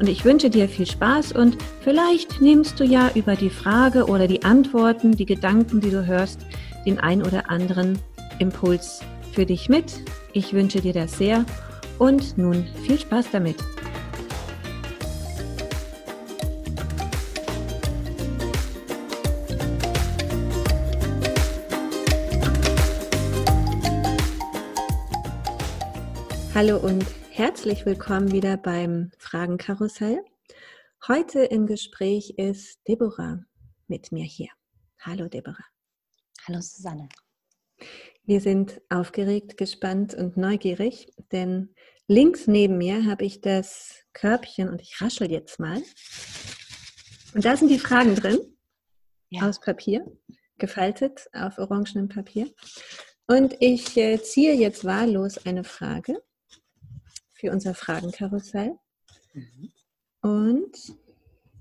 und ich wünsche dir viel Spaß und vielleicht nimmst du ja über die Frage oder die Antworten, die Gedanken, die du hörst, den ein oder anderen Impuls für dich mit. Ich wünsche dir das sehr und nun viel Spaß damit. Hallo und Herzlich willkommen wieder beim Fragenkarussell. Heute im Gespräch ist Deborah mit mir hier. Hallo Deborah. Hallo Susanne. Wir sind aufgeregt, gespannt und neugierig, denn links neben mir habe ich das Körbchen und ich raschel jetzt mal. Und da sind die Fragen drin, ja. aus Papier, gefaltet auf orangenem Papier. Und ich äh, ziehe jetzt wahllos eine Frage für unser Fragenkarussell mhm. und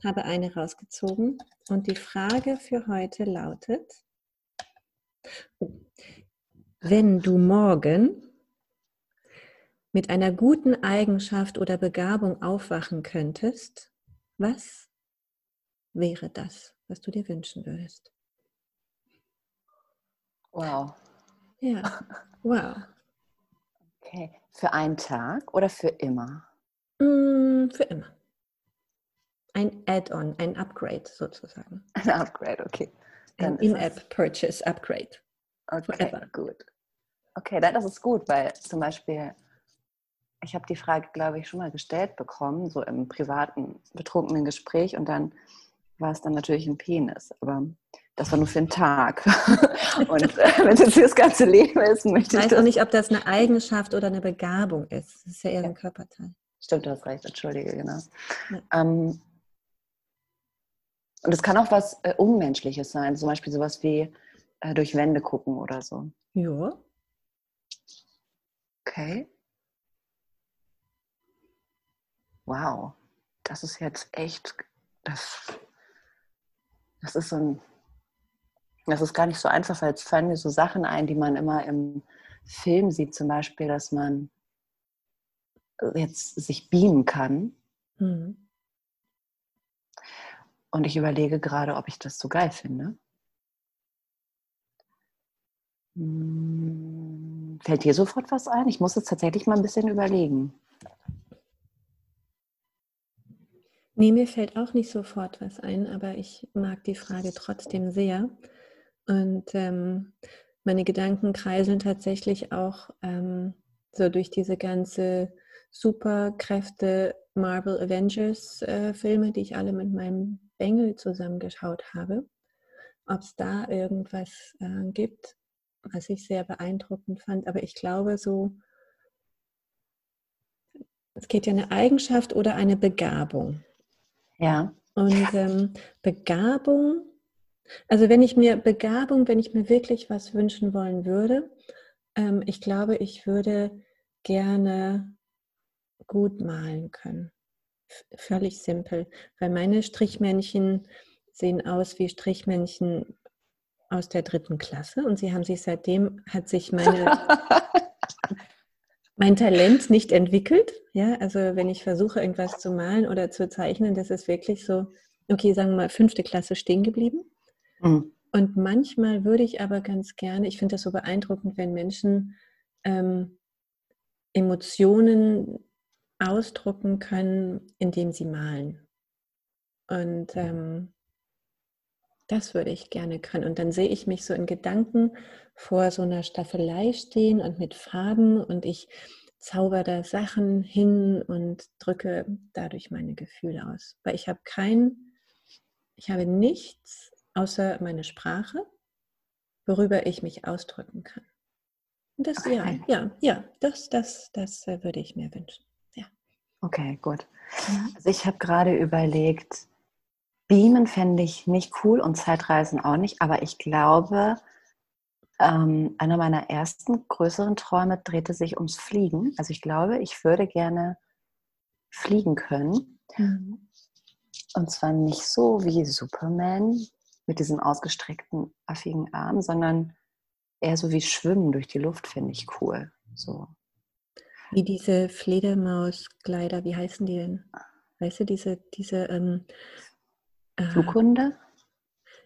habe eine rausgezogen. Und die Frage für heute lautet, wenn du morgen mit einer guten Eigenschaft oder Begabung aufwachen könntest, was wäre das, was du dir wünschen würdest? Wow. Ja, wow. Okay. Für einen Tag oder für immer? Mm, für immer. Ein Add-on, ein Upgrade sozusagen. Ein Upgrade, okay. Dann ein In-App-Purchase Upgrade. Okay, Forever. gut. Okay, das ist gut, weil zum Beispiel, ich habe die Frage, glaube ich, schon mal gestellt bekommen, so im privaten, betrunkenen Gespräch und dann war es dann natürlich ein Penis. Aber das war nur für einen Tag. Und äh, wenn es jetzt für das ganze Leben ist, möchte ich. Ich weiß auch nicht, ob das eine Eigenschaft oder eine Begabung ist. Das ist ja eher ein Körperteil. Stimmt, du hast recht, entschuldige, genau. Ja. Ähm, und es kann auch was äh, Unmenschliches sein, zum Beispiel sowas wie äh, durch Wände gucken oder so. Ja. Okay. Wow, das ist jetzt echt, das, das ist so ein das ist gar nicht so einfach, weil es fallen mir so Sachen ein, die man immer im Film sieht, zum Beispiel, dass man jetzt sich beamen kann. Mhm. Und ich überlege gerade, ob ich das so geil finde. Hm, fällt dir sofort was ein? Ich muss jetzt tatsächlich mal ein bisschen überlegen. Nee, mir fällt auch nicht sofort was ein, aber ich mag die Frage trotzdem sehr. Und ähm, meine Gedanken kreiseln tatsächlich auch ähm, so durch diese ganze Superkräfte Marvel Avengers äh, Filme, die ich alle mit meinem Bengel zusammengeschaut habe. Ob es da irgendwas äh, gibt, was ich sehr beeindruckend fand. Aber ich glaube so, es geht ja eine Eigenschaft oder eine Begabung. Ja. Und ähm, Begabung also wenn ich mir Begabung, wenn ich mir wirklich was wünschen wollen würde, ähm, ich glaube, ich würde gerne gut malen können. F völlig simpel, weil meine Strichmännchen sehen aus wie Strichmännchen aus der dritten Klasse und sie haben sich seitdem, hat sich meine, mein Talent nicht entwickelt. Ja, also wenn ich versuche, irgendwas zu malen oder zu zeichnen, das ist wirklich so, okay, sagen wir mal, fünfte Klasse stehen geblieben. Mhm. Und manchmal würde ich aber ganz gerne, ich finde das so beeindruckend, wenn Menschen ähm, Emotionen ausdrucken können, indem sie malen. Und ähm, das würde ich gerne können. Und dann sehe ich mich so in Gedanken vor so einer Staffelei stehen und mit Farben und ich zauber da Sachen hin und drücke dadurch meine Gefühle aus. Weil ich habe kein, ich habe nichts außer meine Sprache, worüber ich mich ausdrücken kann. Und das, okay. ja, ja, ja, das, das, das äh, würde ich mir wünschen. Ja. Okay, gut. Also ich habe gerade überlegt, Beamen fände ich nicht cool und Zeitreisen auch nicht, aber ich glaube, ähm, einer meiner ersten größeren Träume drehte sich ums Fliegen. Also ich glaube, ich würde gerne fliegen können. Mhm. Und zwar nicht so wie Superman mit diesem ausgestreckten, affigen Arm, sondern eher so wie Schwimmen durch die Luft, finde ich cool. So. Wie diese Fledermauskleider, wie heißen die denn? Weißt du, diese, diese ähm, äh, Flughunde?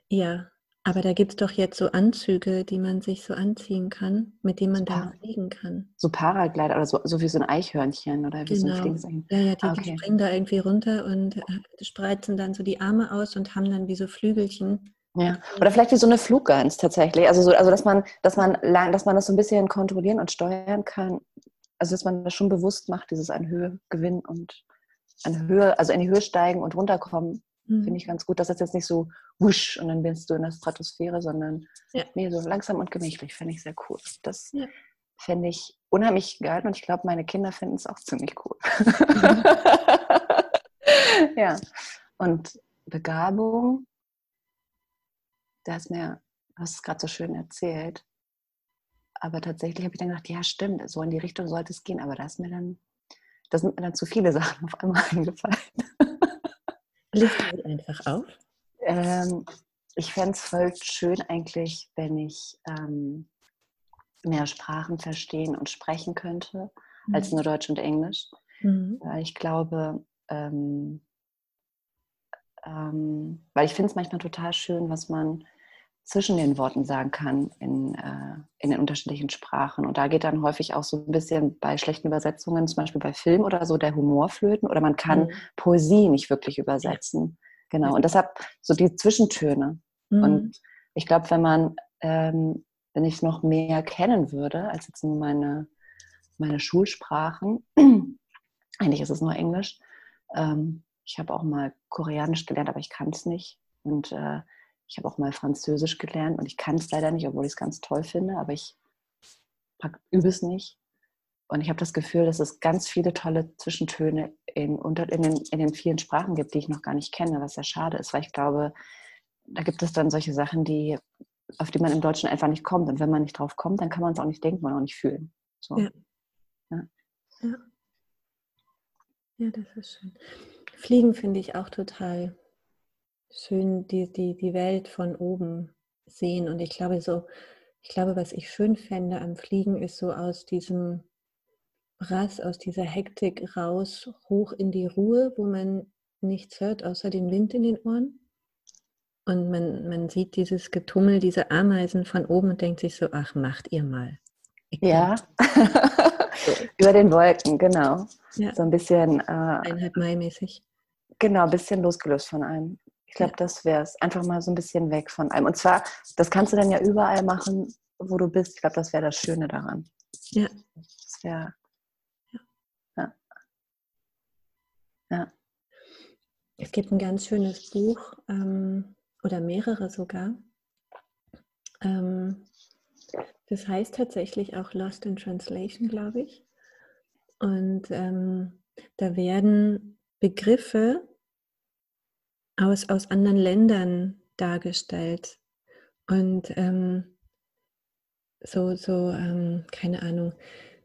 Ja, aber da gibt es doch jetzt so Anzüge, die man sich so anziehen kann, mit denen man so dann fliegen kann. So Paraglider oder so, so wie so ein Eichhörnchen oder wie genau. so ein genau. Ja, ja, die, okay. die, springen da irgendwie runter und äh, spreizen dann so die Arme aus und haben dann wie so Flügelchen. Ja, oder vielleicht wie so eine Fluggans tatsächlich. Also, so, also dass, man, dass, man dass man das so ein bisschen kontrollieren und steuern kann. Also dass man das schon bewusst macht, dieses an Höhe gewinnen und an Höhe, also in die Höhe steigen und runterkommen Mhm. Finde ich ganz gut, dass das jetzt nicht so wusch und dann bist du in der Stratosphäre, sondern ja. nee, so langsam und gemächlich. Finde ich sehr cool. Das ja. fände ich unheimlich geil und ich glaube, meine Kinder finden es auch ziemlich cool. Mhm. ja. Und Begabung, da ist mir, du hast es gerade so schön erzählt, aber tatsächlich habe ich dann gedacht, ja, stimmt, so in die Richtung sollte es gehen, aber da ist mir dann, da sind mir dann zu viele Sachen auf einmal eingefallen. Liste sie einfach auf. Ähm, ich fände es voll schön eigentlich, wenn ich ähm, mehr Sprachen verstehen und sprechen könnte mhm. als nur Deutsch und Englisch. Mhm. Weil ich glaube, ähm, ähm weil ich finde es manchmal total schön, was man zwischen den Worten sagen kann in, äh, in den unterschiedlichen Sprachen. Und da geht dann häufig auch so ein bisschen bei schlechten Übersetzungen, zum Beispiel bei Film oder so, der Humor flöten oder man kann mhm. Poesie nicht wirklich übersetzen. Genau. Und deshalb so die Zwischentöne. Mhm. Und ich glaube, wenn man, ähm, wenn ich noch mehr kennen würde, als jetzt nur meine, meine Schulsprachen, eigentlich ist es nur Englisch. Ähm, ich habe auch mal Koreanisch gelernt, aber ich kann es nicht. Und äh, ich habe auch mal Französisch gelernt und ich kann es leider nicht, obwohl ich es ganz toll finde, aber ich übe es nicht. Und ich habe das Gefühl, dass es ganz viele tolle Zwischentöne in, in, den, in den vielen Sprachen gibt, die ich noch gar nicht kenne, was sehr schade ist, weil ich glaube, da gibt es dann solche Sachen, die, auf die man im Deutschen einfach nicht kommt. Und wenn man nicht drauf kommt, dann kann man es auch nicht denken und auch nicht fühlen. So. Ja. Ja. ja. ja, das ist schön. Fliegen finde ich auch total schön die, die, die Welt von oben sehen. Und ich glaube, so, ich glaube, was ich schön fände am Fliegen, ist so aus diesem Brass, aus dieser Hektik raus, hoch in die Ruhe, wo man nichts hört, außer den Wind in den Ohren. Und man, man sieht dieses Getummel, diese Ameisen von oben und denkt sich so, ach, macht ihr mal. Ich ja, über den Wolken, genau. Ja. So ein bisschen. Äh, Einhalb Mai mäßig. Genau, ein bisschen losgelöst von einem. Ich glaube, das wäre es. Einfach mal so ein bisschen weg von einem. Und zwar, das kannst du dann ja überall machen, wo du bist. Ich glaube, das wäre das Schöne daran. Ja. Das wäre. Ja. ja. Ja. Es gibt ein ganz schönes Buch ähm, oder mehrere sogar. Ähm, das heißt tatsächlich auch Lost in Translation, glaube ich. Und ähm, da werden Begriffe aus, aus anderen Ländern dargestellt. Und ähm, so, so ähm, keine Ahnung,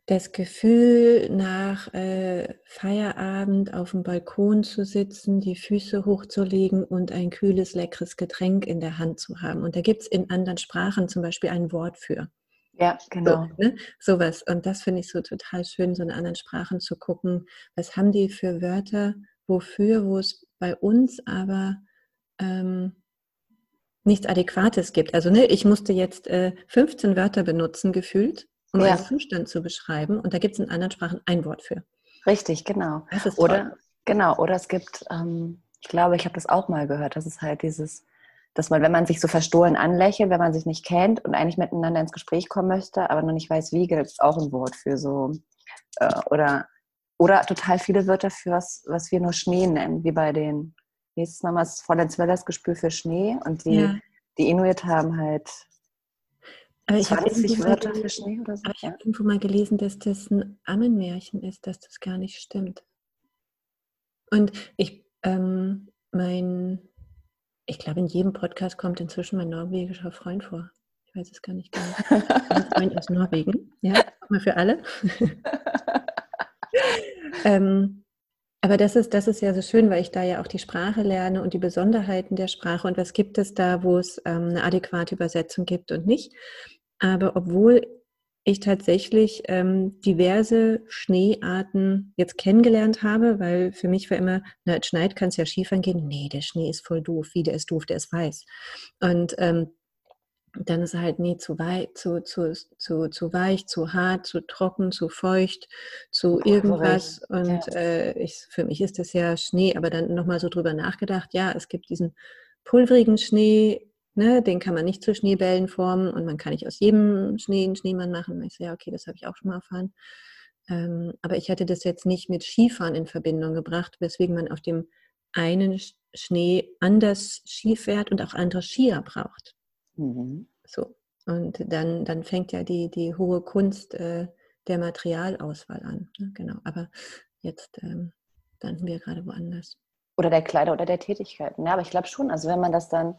das Gefühl, nach äh, Feierabend auf dem Balkon zu sitzen, die Füße hochzulegen und ein kühles, leckeres Getränk in der Hand zu haben. Und da gibt es in anderen Sprachen zum Beispiel ein Wort für. Ja, genau. So, ne? Sowas. Und das finde ich so total schön, so in anderen Sprachen zu gucken, was haben die für Wörter, wofür, wo es bei uns aber ähm, nichts Adäquates gibt. Also ne, ich musste jetzt äh, 15 Wörter benutzen, gefühlt, um ja. einen Zustand zu beschreiben. Und da gibt es in anderen Sprachen ein Wort für. Richtig, genau. oder, genau, oder es gibt, ähm, ich glaube, ich habe das auch mal gehört, das ist halt dieses, dass man, wenn man sich so verstohlen anlächelt, wenn man sich nicht kennt und eigentlich miteinander ins Gespräch kommen möchte, aber noch nicht weiß, wie, gibt es auch ein Wort für so. Äh, oder, oder total viele Wörter für was, was wir nur Schnee nennen, wie bei den wie ist es nochmal, das Fräulein Zwellers Gespür für Schnee und die, ja. die Inuit haben halt aber ich 20 Wörter für Schnee oder so. Aber ich habe irgendwo mal gelesen, dass das ein Ammenmärchen ist, dass das gar nicht stimmt. Und ich, ähm, mein, ich glaube, in jedem Podcast kommt inzwischen mein norwegischer Freund vor. Ich weiß es gar nicht genau. Ein Freund aus Norwegen. Ja, mal für alle. ähm, aber das ist, das ist ja so schön, weil ich da ja auch die Sprache lerne und die Besonderheiten der Sprache und was gibt es da, wo es ähm, eine adäquate Übersetzung gibt und nicht. Aber obwohl ich tatsächlich ähm, diverse Schneearten jetzt kennengelernt habe, weil für mich war immer, na, es schneit, kann es ja Skifahren gehen. Nee, der Schnee ist voll doof. Wie, der ist doof, der ist weiß. Und ähm, dann ist er halt nie zu weit, zu, zu, zu, zu weich, zu hart, zu trocken, zu feucht, zu irgendwas. Und äh, ich, für mich ist das ja Schnee, aber dann nochmal so drüber nachgedacht, ja, es gibt diesen pulverigen Schnee, ne, den kann man nicht zu Schneebällen formen und man kann nicht aus jedem Schnee einen Schneemann machen. ich so, ja, okay, das habe ich auch schon mal erfahren. Ähm, aber ich hatte das jetzt nicht mit Skifahren in Verbindung gebracht, weswegen man auf dem einen Schnee anders Ski fährt und auch andere Skier braucht. Mhm. So. Und dann, dann fängt ja die, die hohe Kunst äh, der Materialauswahl an. Ne? Genau. Aber jetzt ähm, landen wir gerade woanders. Oder der Kleider oder der Tätigkeiten. Ja, aber ich glaube schon, also wenn man das dann,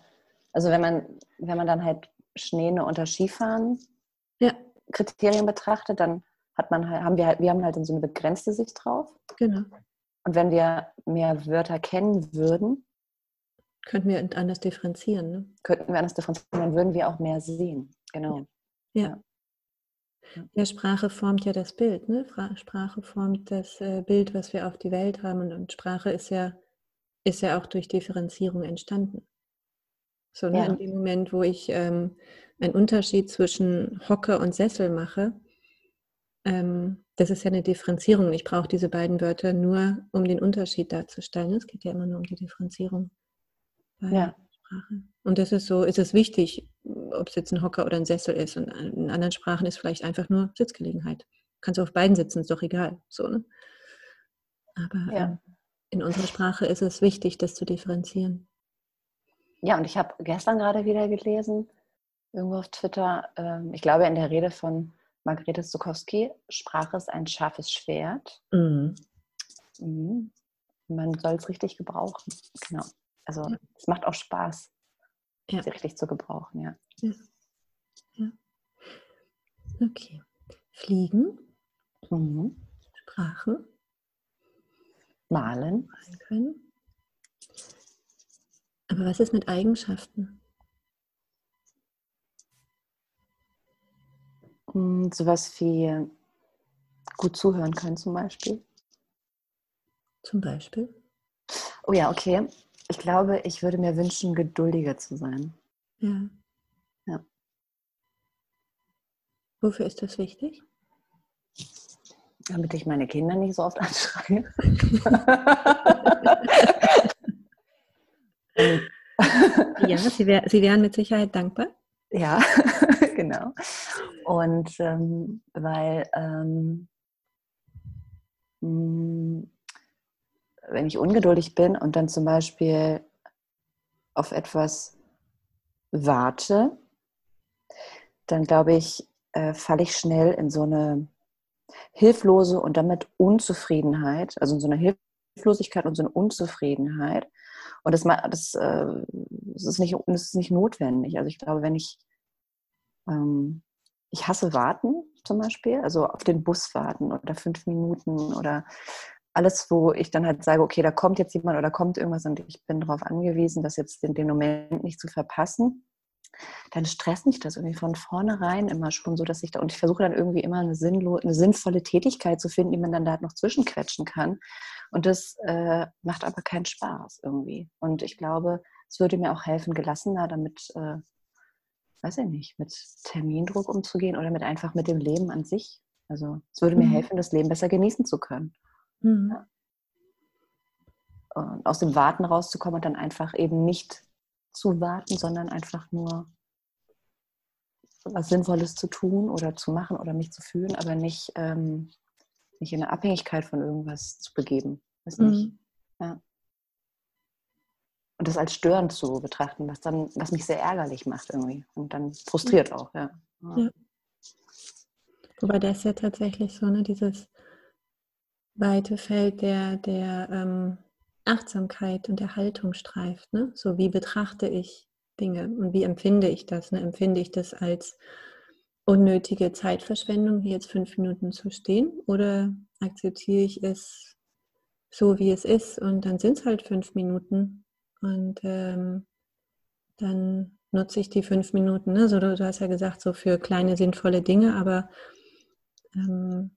also wenn man, wenn man dann halt Schnee nur unter Skifahren ja. Kriterien betrachtet, dann hat man halt, haben wir halt, wir haben halt so eine begrenzte Sicht drauf. Genau. Und wenn wir mehr Wörter kennen würden, Könnten wir anders differenzieren. Ne? Könnten wir anders differenzieren, dann würden wir auch mehr sehen. Genau. Ja. ja. ja. Sprache formt ja das Bild. Ne? Sprache formt das äh, Bild, was wir auf die Welt haben. Und, Sprache ist ja, ist ja auch durch Differenzierung entstanden. So, ne? ja. in dem Moment, wo ich ähm, einen Unterschied zwischen Hocke und Sessel mache, ähm, das ist ja eine Differenzierung. Ich brauche diese beiden Wörter nur, um den Unterschied darzustellen. Es geht ja immer nur um die Differenzierung ja. Sprache. Und das ist so, ist es wichtig, ob es jetzt ein Hocker oder ein Sessel ist. Und in anderen Sprachen ist vielleicht einfach nur Sitzgelegenheit. Kannst du auf beiden sitzen, ist doch egal. So, ne? Aber ja. ähm, in unserer Sprache ist es wichtig, das zu differenzieren. Ja, und ich habe gestern gerade wieder gelesen, irgendwo auf Twitter, ähm, ich glaube in der Rede von Margarete Stokowski, Sprache ist ein scharfes Schwert. Mhm. Mhm. Man soll es richtig gebrauchen. Genau. Also ja. es macht auch Spaß, ja. sie richtig zu gebrauchen, ja. ja. ja. Okay. Fliegen. Mhm. Sprache. Malen. Malen können. Aber was ist mit Eigenschaften? Hm, sowas wie gut zuhören können zum Beispiel. Zum Beispiel? Oh ja, okay. Ich glaube, ich würde mir wünschen, geduldiger zu sein. Ja. Ja. Wofür ist das wichtig? Damit ich meine Kinder nicht so oft anschreie. ja, sie, wär, sie wären mit Sicherheit dankbar. Ja, genau. Und ähm, weil ähm, hm, wenn ich ungeduldig bin und dann zum Beispiel auf etwas warte, dann glaube ich, äh, falle ich schnell in so eine hilflose und damit Unzufriedenheit, also in so eine Hilflosigkeit und so eine Unzufriedenheit. Und das, das, äh, das, ist, nicht, das ist nicht notwendig. Also ich glaube, wenn ich, ähm, ich hasse warten zum Beispiel, also auf den Bus warten oder fünf Minuten oder alles, wo ich dann halt sage, okay, da kommt jetzt jemand oder kommt irgendwas und ich bin darauf angewiesen, das jetzt in dem Moment nicht zu verpassen, dann stresst mich das irgendwie von vornherein immer schon so, dass ich da, und ich versuche dann irgendwie immer eine, sinnlo eine sinnvolle Tätigkeit zu finden, die man dann da noch zwischenquetschen kann. Und das äh, macht aber keinen Spaß irgendwie. Und ich glaube, es würde mir auch helfen, gelassener damit, äh, weiß ich nicht, mit Termindruck umzugehen oder mit einfach mit dem Leben an sich. Also es würde mir mhm. helfen, das Leben besser genießen zu können. Mhm. Ja. Und aus dem Warten rauszukommen und dann einfach eben nicht zu warten, sondern einfach nur was Sinnvolles zu tun oder zu machen oder mich zu fühlen, aber nicht, ähm, nicht in eine Abhängigkeit von irgendwas zu begeben. Nicht. Mhm. Ja. Und das als störend zu betrachten, was dann, was mich sehr ärgerlich macht irgendwie und dann frustriert auch, ja. ja. Wobei das ja tatsächlich so, ne, dieses weite Feld der, der, ähm, Achtsamkeit und der Haltung streift. Ne? So wie betrachte ich Dinge und wie empfinde ich das? Ne? Empfinde ich das als unnötige Zeitverschwendung, hier jetzt fünf Minuten zu stehen? Oder akzeptiere ich es so, wie es ist und dann sind es halt fünf Minuten und ähm, dann nutze ich die fünf Minuten. Ne? So, du, du, hast ja gesagt, so für kleine sinnvolle Dinge, aber ähm,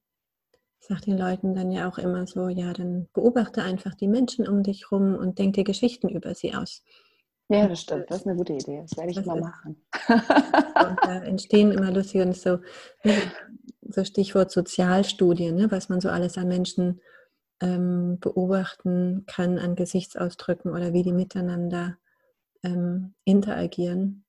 ich sage den Leuten dann ja auch immer so, ja, dann beobachte einfach die Menschen um dich rum und denk dir Geschichten über sie aus. Ja, das stimmt. Das ist eine gute Idee. Das werde ich das mal machen. Und da entstehen immer lustige und so, ne, so Stichwort Sozialstudien, ne, was man so alles an Menschen ähm, beobachten kann, an Gesichtsausdrücken oder wie die miteinander ähm, interagieren.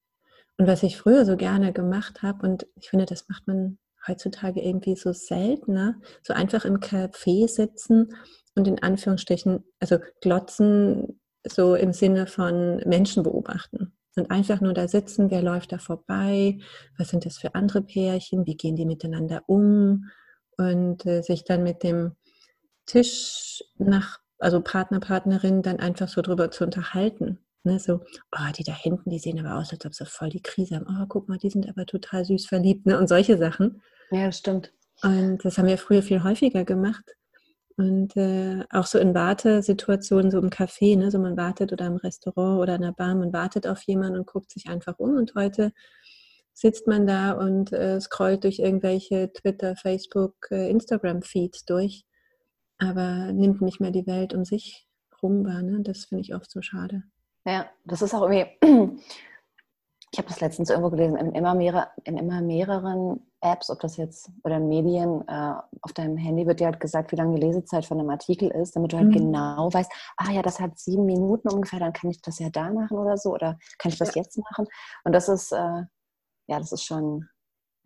Und was ich früher so gerne gemacht habe, und ich finde, das macht man heutzutage irgendwie so seltener, so einfach im Café sitzen und in Anführungsstrichen, also glotzen, so im Sinne von Menschen beobachten. Und einfach nur da sitzen, wer läuft da vorbei, was sind das für andere Pärchen, wie gehen die miteinander um und äh, sich dann mit dem Tisch nach, also Partner, Partnerin, dann einfach so drüber zu unterhalten. Ne, so, oh, die da hinten, die sehen aber aus, als ob sie voll die Krise haben. Oh, guck mal, die sind aber total süß verliebt ne? und solche Sachen. Ja, das stimmt. Und das haben wir früher viel häufiger gemacht. Und äh, auch so in Wartesituationen, so im Café, ne? so man wartet oder im Restaurant oder in der Bar, man wartet auf jemanden und guckt sich einfach um. Und heute sitzt man da und äh, scrollt durch irgendwelche Twitter, Facebook, äh, Instagram-Feeds durch, aber nimmt nicht mehr die Welt um sich rum wahr. Ne? Das finde ich oft so schade. Ja, das ist auch irgendwie, ich habe das letztens irgendwo gelesen, in immer, mehrere, in immer mehreren Apps, ob das jetzt oder in Medien, äh, auf deinem Handy wird dir halt gesagt, wie lange die Lesezeit von einem Artikel ist, damit du halt mhm. genau weißt, ah ja, das hat sieben Minuten ungefähr, dann kann ich das ja da machen oder so, oder kann ich das ja. jetzt machen? Und das ist, äh, ja, das ist schon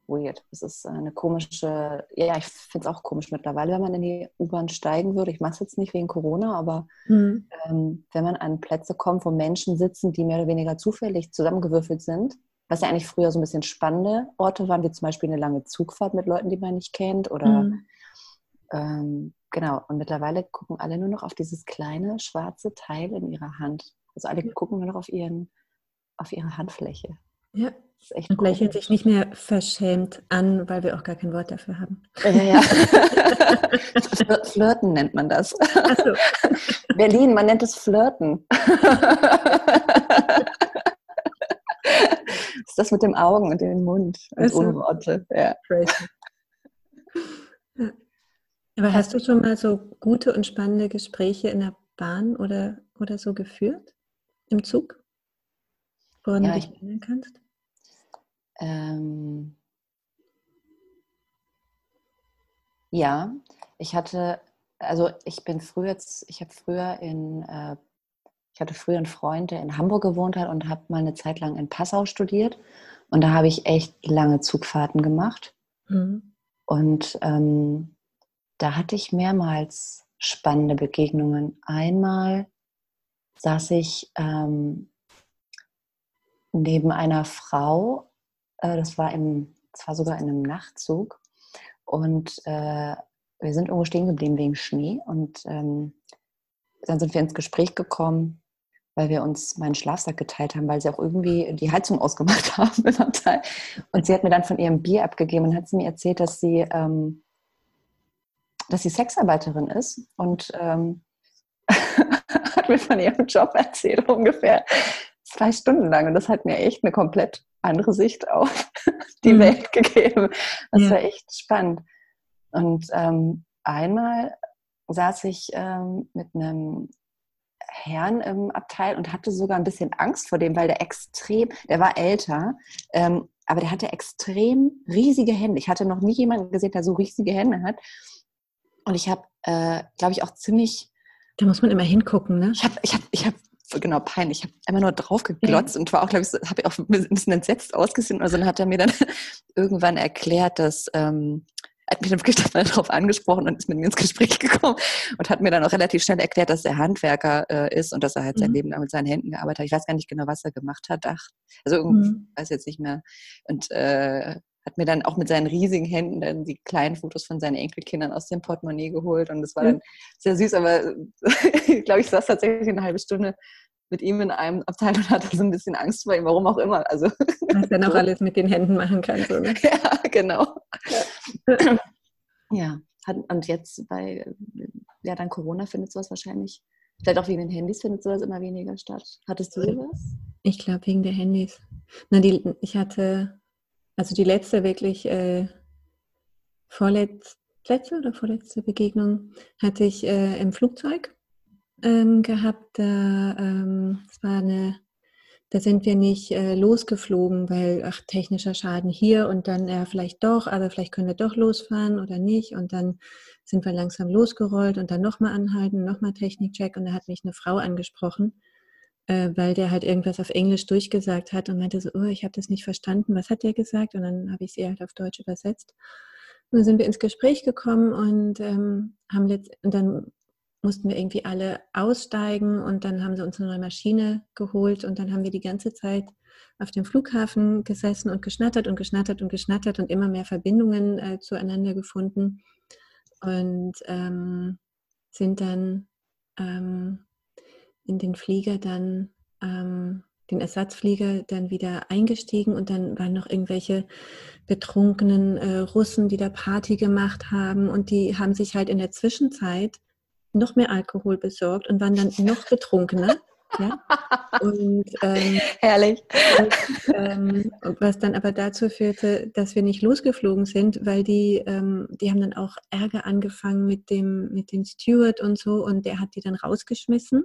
weird. Es ist eine komische, ja, ich finde es auch komisch mittlerweile, wenn man in die U-Bahn steigen würde. Ich mache es jetzt nicht wegen Corona, aber mhm. ähm, wenn man an Plätze kommt, wo Menschen sitzen, die mehr oder weniger zufällig zusammengewürfelt sind, was ja eigentlich früher so ein bisschen spannende Orte waren, wie zum Beispiel eine lange Zugfahrt mit Leuten, die man nicht kennt oder mhm. ähm, genau. Und mittlerweile gucken alle nur noch auf dieses kleine schwarze Teil in ihrer Hand. Also alle gucken nur noch auf ihren, auf ihre Handfläche. Ja, und lächeln sich nicht mehr verschämt an, weil wir auch gar kein Wort dafür haben. Ja, ja. Flirten nennt man das. So. Berlin, man nennt es Flirten. ist das mit dem Augen und dem Mund und ohne Worte. Ja. Aber hast du schon mal so gute und spannende Gespräche in der Bahn oder, oder so geführt? Im Zug? Woran ja, du dich erinnern kannst? Ähm, ja, ich hatte, also ich bin früher, ich habe früher in, äh, ich hatte früher einen Freund, der in Hamburg gewohnt hat und habe mal eine Zeit lang in Passau studiert. Und da habe ich echt lange Zugfahrten gemacht. Mhm. Und ähm, da hatte ich mehrmals spannende Begegnungen. Einmal saß ich ähm, neben einer Frau, äh, das war im, das war sogar in einem Nachtzug. Und äh, wir sind irgendwo stehen geblieben wegen Schnee. Und ähm, dann sind wir ins Gespräch gekommen, weil wir uns meinen Schlafsack geteilt haben, weil sie auch irgendwie die Heizung ausgemacht haben. Und sie hat mir dann von ihrem Bier abgegeben und hat sie mir erzählt, dass sie, ähm, dass sie Sexarbeiterin ist und ähm, hat mir von ihrem Job erzählt, ungefähr zwei Stunden lang. Und das hat mir echt eine komplett andere Sicht auf die mhm. Welt gegeben. Das ja. war echt spannend. Und ähm, einmal saß ich ähm, mit einem Herrn im Abteil und hatte sogar ein bisschen Angst vor dem, weil der extrem, der war älter, ähm, aber der hatte extrem riesige Hände. Ich hatte noch nie jemanden gesehen, der so riesige Hände hat. Und ich habe, äh, glaube ich, auch ziemlich. Da muss man immer hingucken, ne? Ich habe ich hab, ich hab genau peinlich. Ich habe immer nur drauf geglotzt ja. und war auch, glaube ich, habe ich auch ein bisschen entsetzt ausgesehen. Also dann hat er mir dann irgendwann erklärt, dass ähm, hat mich dann wirklich darauf angesprochen und ist mit mir ins Gespräch gekommen und hat mir dann auch relativ schnell erklärt, dass er Handwerker äh, ist und dass er halt sein mhm. Leben lang mit seinen Händen gearbeitet hat. Ich weiß gar nicht genau, was er gemacht hat. Ach, also irgendwie, mhm. weiß jetzt nicht mehr. Und äh, hat mir dann auch mit seinen riesigen Händen dann die kleinen Fotos von seinen Enkelkindern aus dem Portemonnaie geholt und das war dann sehr süß, aber ich glaube, ich saß tatsächlich eine halbe Stunde mit ihm in einem Abteil und hatte so ein bisschen Angst vor ihm, warum auch immer. Also Was er noch alles mit den Händen machen kann. So, ne? Ja, genau. Ja. ja. und jetzt bei, ja, dann Corona findet sowas wahrscheinlich, vielleicht auch wegen den Handys findet sowas immer weniger statt. Hattest du sowas? Ich glaube, wegen der Handys. Na, die, ich hatte, also die letzte wirklich äh, vorletzte oder vorletzte Begegnung hatte ich äh, im Flugzeug ähm, gehabt. Da, ähm, das war eine, da sind wir nicht äh, losgeflogen, weil, ach, technischer Schaden hier und dann, ja, vielleicht doch, aber vielleicht können wir doch losfahren oder nicht. Und dann sind wir langsam losgerollt und dann nochmal anhalten, nochmal Technikcheck. Und da hat mich eine Frau angesprochen, äh, weil der halt irgendwas auf Englisch durchgesagt hat und meinte so, oh, ich habe das nicht verstanden, was hat der gesagt? Und dann habe ich sie halt auf Deutsch übersetzt. Und dann sind wir ins Gespräch gekommen und ähm, haben letzt und dann mussten wir irgendwie alle aussteigen und dann haben sie uns eine neue Maschine geholt und dann haben wir die ganze Zeit auf dem Flughafen gesessen und geschnattert und geschnattert und geschnattert und immer mehr Verbindungen äh, zueinander gefunden und ähm, sind dann ähm, in den Flieger dann, ähm, den Ersatzflieger dann wieder eingestiegen und dann waren noch irgendwelche betrunkenen äh, Russen, die da Party gemacht haben und die haben sich halt in der Zwischenzeit noch mehr Alkohol besorgt und waren dann noch betrunkener. Ja? Und, ähm, Herrlich. Was, ähm, was, dann aber dazu führte, dass wir nicht losgeflogen sind, weil die, ähm, die haben dann auch Ärger angefangen mit dem, mit dem Steward und so und der hat die dann rausgeschmissen.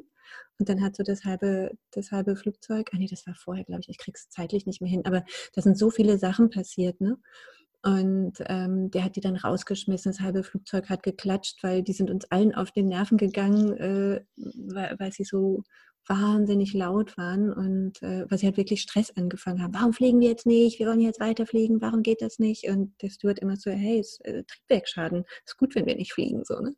Und dann hat so das halbe, das halbe Flugzeug, ah nee, das war vorher, glaube ich, ich krieg's zeitlich nicht mehr hin, aber da sind so viele Sachen passiert, ne? Und ähm, der hat die dann rausgeschmissen. Das halbe Flugzeug hat geklatscht, weil die sind uns allen auf den Nerven gegangen, äh, weil, weil, sie so wahnsinnig laut waren und äh, weil sie halt wirklich Stress angefangen haben. Warum fliegen wir jetzt nicht? Wir wollen jetzt weiterfliegen. Warum geht das nicht? Und der Steward immer so, hey, ist äh, Triebwerksschaden. Ist gut, wenn wir nicht fliegen. So, ne?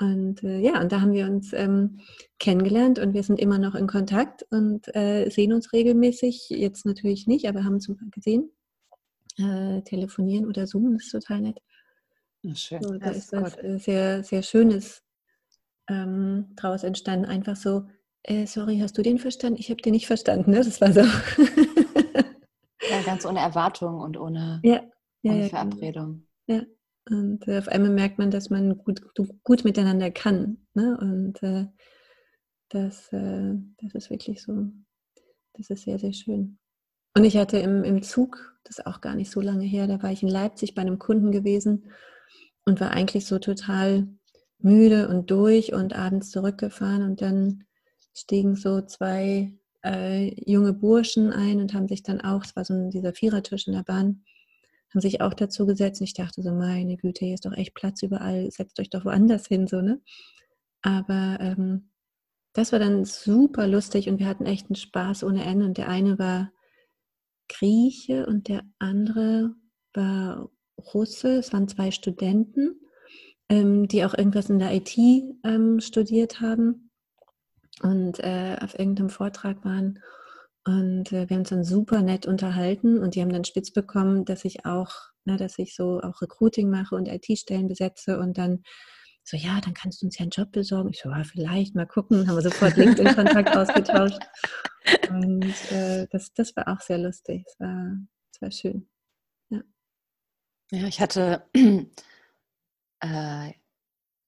Und äh, ja, und da haben wir uns ähm, kennengelernt und wir sind immer noch in Kontakt und äh, sehen uns regelmäßig. Jetzt natürlich nicht, aber haben ein paar gesehen äh, telefonieren oder zoomen, das ist total nett. schön. So, da das ist, was äh, sehr, sehr Schönes ähm, draus entstanden. Einfach so, äh, sorry, hast du den verstanden? Ich habe den nicht verstanden. Ne? Das war so. ja, ganz ohne Erwartung und ohne, ja, ja, ohne ja, Verabredung. Ja. Und äh, auf einmal merkt man, dass man gut, gut miteinander kann. Ne? Und äh, das, äh, das ist wirklich so, das ist sehr, sehr schön. Und ich hatte im, im Zug, das ist auch gar nicht so lange her, da war ich in Leipzig bei einem Kunden gewesen und war eigentlich so total müde und durch und abends zurückgefahren und dann stiegen so zwei äh, junge Burschen ein und haben sich dann auch, es war so ein, dieser Vierertisch in der Bahn, haben sich auch dazu gesetzt und ich dachte so, meine Güte, hier ist doch echt Platz überall, setzt euch doch woanders hin, so, ne? Aber ähm, das war dann super lustig und wir hatten echt einen Spaß ohne Ende und der eine war Grieche und der andere war Russe. Es waren zwei Studenten, ähm, die auch irgendwas in der IT ähm, studiert haben und äh, auf irgendeinem Vortrag waren. Und äh, wir haben uns dann super nett unterhalten und die haben dann spitz bekommen, dass ich auch, ne, dass ich so auch Recruiting mache und IT-Stellen besetze und dann so, ja, dann kannst du uns ja einen Job besorgen. Ich so, ja, vielleicht, mal gucken. Haben wir sofort LinkedIn-Kontakt ausgetauscht. Und äh, das, das war auch sehr lustig. Es war, es war schön. Ja. ja, ich hatte äh,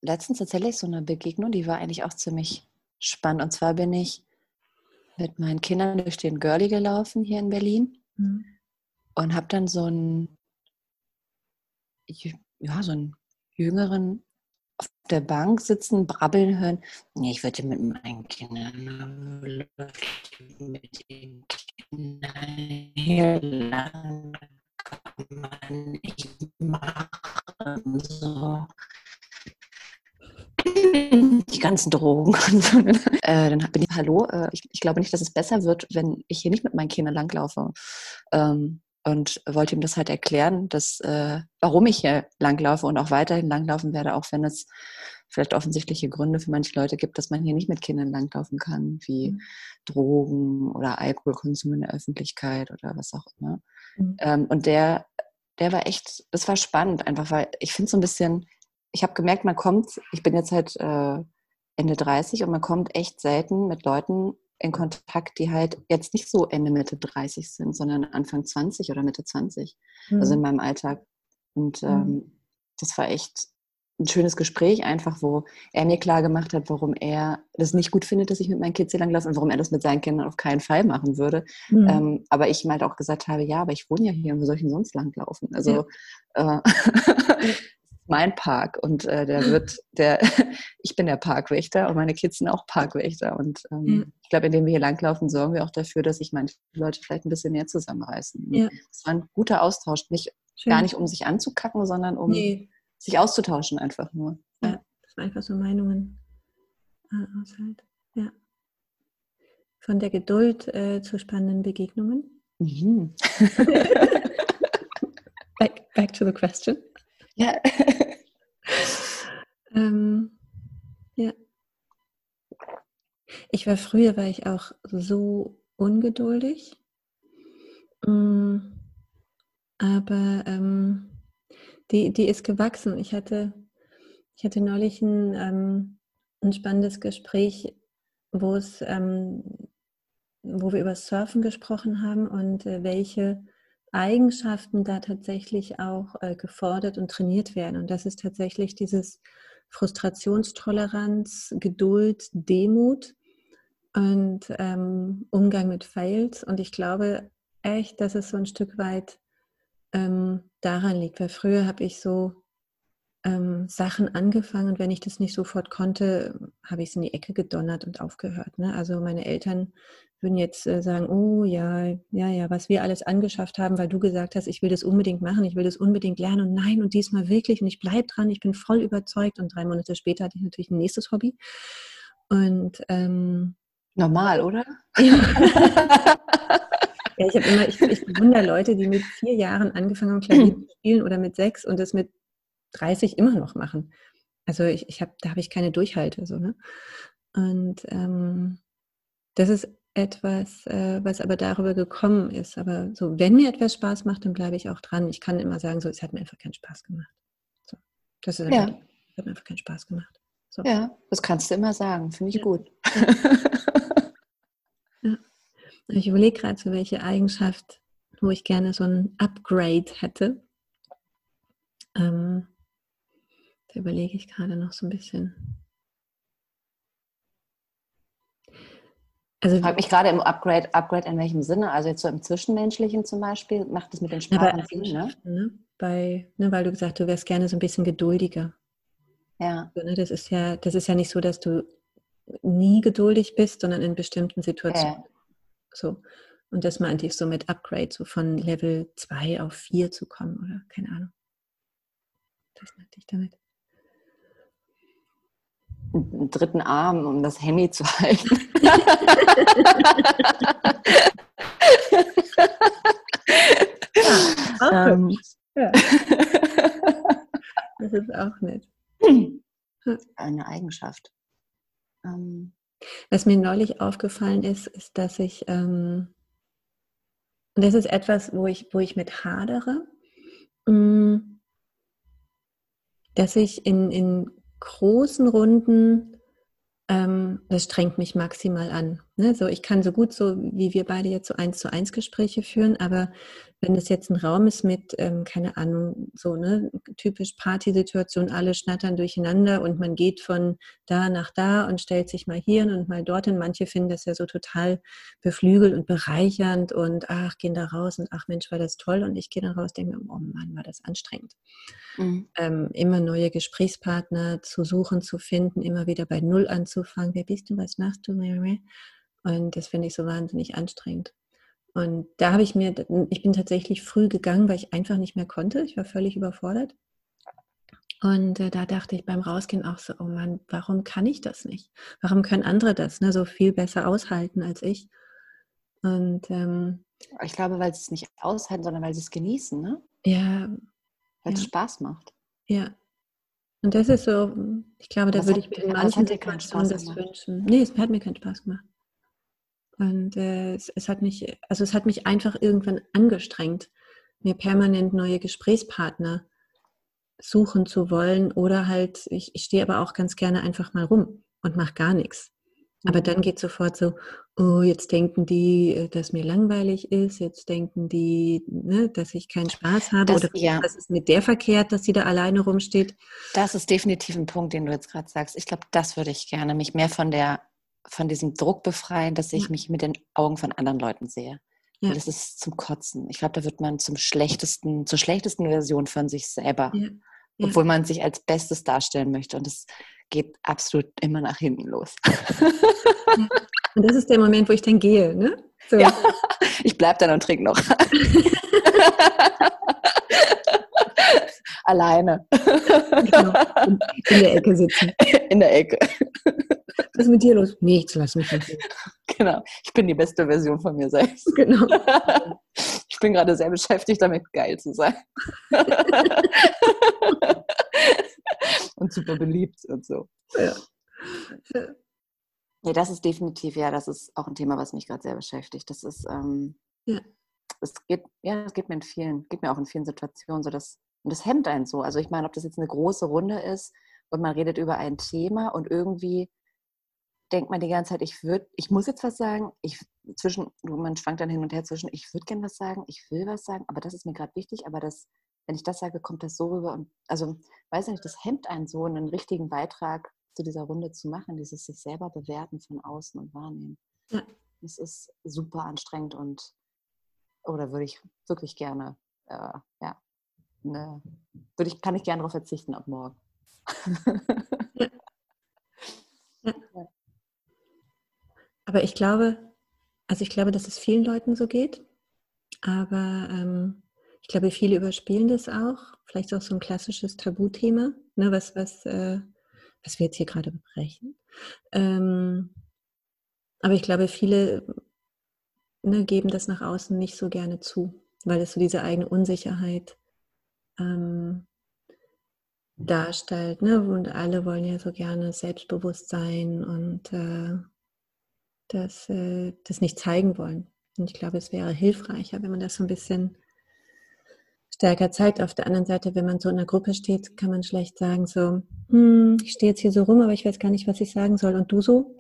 letztens tatsächlich so eine Begegnung, die war eigentlich auch ziemlich spannend. Und zwar bin ich mit meinen Kindern durch den Girlie gelaufen hier in Berlin mhm. und habe dann so einen, ja, so einen jüngeren auf der Bank sitzen, brabbeln hören. Nee, ich würde mit meinen Kindern mit den Kindern hier lang kann man nicht machen. So. Die ganzen Drogen. äh, dann bin ich, hallo, äh, ich, ich, glaube nicht, dass es besser wird, wenn ich hier nicht mit meinen Kindern langlaufe. Ähm, und wollte ihm das halt erklären, dass, äh, warum ich hier langlaufe und auch weiterhin langlaufen werde, auch wenn es vielleicht offensichtliche Gründe für manche Leute gibt, dass man hier nicht mit Kindern langlaufen kann, wie mhm. Drogen oder Alkoholkonsum in der Öffentlichkeit oder was auch immer. Mhm. Ähm, und der der war echt, das war spannend, einfach weil ich finde so ein bisschen, ich habe gemerkt, man kommt, ich bin jetzt halt äh, Ende 30 und man kommt echt selten mit Leuten in Kontakt, die halt jetzt nicht so Ende, Mitte 30 sind, sondern Anfang 20 oder Mitte 20, mhm. also in meinem Alltag. Und mhm. ähm, das war echt ein schönes Gespräch, einfach, wo er mir klar gemacht hat, warum er das nicht gut findet, dass ich mit meinen Kids hier langlaufe und warum er das mit seinen Kindern auf keinen Fall machen würde. Mhm. Ähm, aber ich ihm halt auch gesagt habe, ja, aber ich wohne ja hier und wo soll ich denn sonst langlaufen? Also ja. äh, mein Park und äh, der wird, der, ich bin der Parkwächter und meine Kids sind auch Parkwächter. Und ähm, ja. ich glaube, indem wir hier langlaufen, sorgen wir auch dafür, dass sich manche Leute vielleicht ein bisschen mehr zusammenreißen. Ja. Es war ein guter Austausch, nicht, gar nicht um sich anzukacken, sondern um nee sich auszutauschen einfach nur. Ja, ja dass man einfach so Meinungen äh, aushält. Ja. Von der Geduld äh, zu spannenden Begegnungen. Mhm. back, back to the question. Ja. ähm, ja. Ich war früher, war ich auch so ungeduldig. Mm, aber ähm, die, die ist gewachsen. Ich hatte, ich hatte neulich ein, ähm, ein spannendes Gespräch, wo es, ähm, wo wir über Surfen gesprochen haben und äh, welche Eigenschaften da tatsächlich auch äh, gefordert und trainiert werden. Und das ist tatsächlich dieses Frustrationstoleranz, Geduld, Demut und ähm, Umgang mit Fails. Und ich glaube echt, dass es so ein Stück weit ähm, daran liegt. Weil früher habe ich so ähm, Sachen angefangen und wenn ich das nicht sofort konnte, habe ich es in die Ecke gedonnert und aufgehört. Ne? Also meine Eltern würden jetzt äh, sagen, oh ja, ja, ja, was wir alles angeschafft haben, weil du gesagt hast, ich will das unbedingt machen, ich will das unbedingt lernen und nein und diesmal wirklich und ich bleibe dran, ich bin voll überzeugt und drei Monate später hatte ich natürlich ein nächstes Hobby. Und ähm, normal, oder? Ja. Ja, ich habe immer, ich, ich bewundere Leute, die mit vier Jahren angefangen haben, Klavier zu spielen oder mit sechs und das mit 30 immer noch machen. Also ich, ich habe, da habe ich keine Durchhalte. So, ne? Und ähm, das ist etwas, äh, was aber darüber gekommen ist. Aber so, wenn mir etwas Spaß macht, dann bleibe ich auch dran. Ich kann immer sagen, so, es hat mir einfach keinen Spaß gemacht. So, das ist einfach, ja. hat mir einfach keinen Spaß gemacht. So. Ja, das kannst du immer sagen. Finde ich ja. gut. Ja. Ich überlege gerade, so welche Eigenschaft, wo ich gerne so ein Upgrade hätte. Ähm, da überlege ich gerade noch so ein bisschen. Also, ich frage mich gerade im Upgrade, Upgrade in welchem Sinne? Also jetzt so im Zwischenmenschlichen zum Beispiel, macht das mit den Sprachen Sinn, ne? ne? Bei, ne, weil du gesagt hast, du wärst gerne so ein bisschen geduldiger. Ja. Also, ne, das ist ja, das ist ja nicht so, dass du nie geduldig bist, sondern in bestimmten Situationen. Ja. So. Und das meinte ich so mit Upgrade, so von Level 2 auf 4 zu kommen oder keine Ahnung. Das meinte ich damit. Einen dritten Arm, um das Hemmy zu halten. ja, ähm. ja. Das ist auch nett. Eine Eigenschaft. Ähm. Was mir neulich aufgefallen ist, ist, dass ich, ähm, und das ist etwas, wo ich, wo ich mit hadere, mm, dass ich in, in großen Runden ähm, das strengt mich maximal an. Ne? So, ich kann so gut so, wie wir beide jetzt so eins zu eins Gespräche führen, aber wenn es jetzt ein Raum ist mit, ähm, keine Ahnung, so ne, typisch Partysituation, alle schnattern durcheinander und man geht von da nach da und stellt sich mal hier und mal dorthin. Manche finden das ja so total beflügelt und bereichernd und ach, gehen da raus und ach Mensch, war das toll. Und ich gehe dann raus, denke mir, oh Mann, war das anstrengend. Mhm. Ähm, immer neue Gesprächspartner zu suchen, zu finden, immer wieder bei Null anzufangen. Wer bist du? Was machst du? Und das finde ich so wahnsinnig anstrengend. Und da habe ich mir, ich bin tatsächlich früh gegangen, weil ich einfach nicht mehr konnte. Ich war völlig überfordert. Und äh, da dachte ich beim Rausgehen auch so, oh Mann, warum kann ich das nicht? Warum können andere das ne, so viel besser aushalten als ich? Und ähm, ich glaube, weil sie es nicht aushalten, sondern weil sie es genießen, ne? Ja. Weil ja. es Spaß macht. Ja. Und das ist so, ich glaube, da das würde ich mir in manchen Situationen das wünschen. Nee, es hat mir keinen Spaß gemacht. Und äh, es, es, hat mich, also es hat mich einfach irgendwann angestrengt, mir permanent neue Gesprächspartner suchen zu wollen oder halt, ich, ich stehe aber auch ganz gerne einfach mal rum und mache gar nichts. Aber mhm. dann geht sofort so, oh, jetzt denken die, äh, dass mir langweilig ist, jetzt denken die, ne, dass ich keinen Spaß habe das, oder ja. was ist mit der verkehrt, dass sie da alleine rumsteht. Das ist definitiv ein Punkt, den du jetzt gerade sagst. Ich glaube, das würde ich gerne, mich mehr von der, von diesem Druck befreien, dass ich mich mit den Augen von anderen Leuten sehe. Ja. Das ist zum Kotzen. Ich glaube, da wird man zum schlechtesten, zur schlechtesten Version von sich selber. Ja. Ja. Obwohl man sich als Bestes darstellen möchte. Und das geht absolut immer nach hinten los. Und das ist der Moment, wo ich dann gehe, ne? So. Ja, ich bleibe dann und trinke noch. Alleine. Genau. In, der Ecke sitzen. In der Ecke. Was ist mit dir los? Nichts, lass mich nicht. Genau. Ich bin die beste Version von mir selbst. Genau. Ich bin gerade sehr beschäftigt damit, geil zu sein. und super beliebt und so. Ja. Ja, das ist definitiv, ja, das ist auch ein Thema, was mich gerade sehr beschäftigt. Das ist, ähm, ja. es geht, ja, es geht mir in vielen, geht mir auch in vielen Situationen so, dass, und das hemmt einen so. Also ich meine, ob das jetzt eine große Runde ist und man redet über ein Thema und irgendwie denkt man die ganze Zeit, ich würde, ich muss jetzt was sagen, ich zwischen, man schwankt dann hin und her zwischen, ich würde gern was sagen, ich will was sagen, aber das ist mir gerade wichtig, aber das, wenn ich das sage, kommt das so rüber und also weiß ich nicht, das hemmt einen so, einen richtigen Beitrag zu dieser Runde zu machen, dieses sich selber bewerten von außen und wahrnehmen. Ja. Das ist super anstrengend und oder würde ich wirklich gerne, äh, ja, ne, würde ich, kann ich gerne darauf verzichten ab morgen. Aber ich glaube, also ich glaube, dass es vielen Leuten so geht. Aber ähm, ich glaube, viele überspielen das auch. Vielleicht auch so ein klassisches Tabuthema, ne, was, was, äh, was wir jetzt hier gerade besprechen. Ähm, aber ich glaube, viele ne, geben das nach außen nicht so gerne zu, weil es so diese eigene Unsicherheit ähm, darstellt. Ne? Und alle wollen ja so gerne selbstbewusst sein und äh, das, äh, das nicht zeigen wollen. Und ich glaube, es wäre hilfreicher, wenn man das so ein bisschen stärker zeigt. Auf der anderen Seite, wenn man so in einer Gruppe steht, kann man schlecht sagen, so, hm, ich stehe jetzt hier so rum, aber ich weiß gar nicht, was ich sagen soll. Und du so?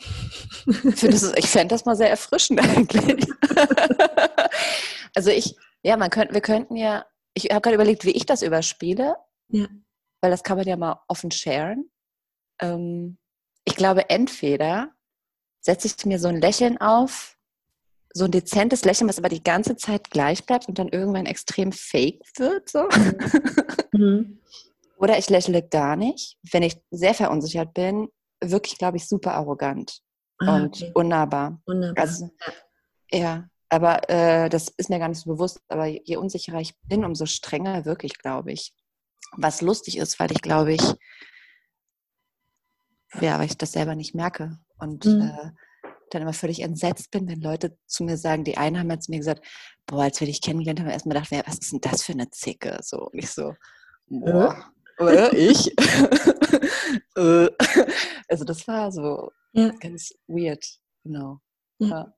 ich fände das mal sehr erfrischend eigentlich. also ich, ja, man könnte, wir könnten ja, ich habe gerade überlegt, wie ich das überspiele. Ja. Weil das kann man ja mal offen sharen. Ähm, ich glaube, entweder setze ich mir so ein Lächeln auf, so ein dezentes Lächeln, was aber die ganze Zeit gleich bleibt und dann irgendwann extrem fake wird. So. Mhm. Oder ich lächle gar nicht, wenn ich sehr verunsichert bin, wirklich, glaube ich, super arrogant ah, und okay. unnahbar. Unnahbar. Also, ja, aber äh, das ist mir gar nicht so bewusst. Aber je unsicherer ich bin, umso strenger wirklich, glaube ich. Was lustig ist, weil ich glaube ich, ja, weil ich das selber nicht merke und mhm. äh, dann immer völlig entsetzt bin, wenn Leute zu mir sagen, die einen haben jetzt mir gesagt, boah, als wir dich kennengelernt haben, erstmal gedacht, was ist denn das für eine Zicke? So, und ich so, boah, äh, ich? Äh. also das war so ja. ganz weird, genau. Ja.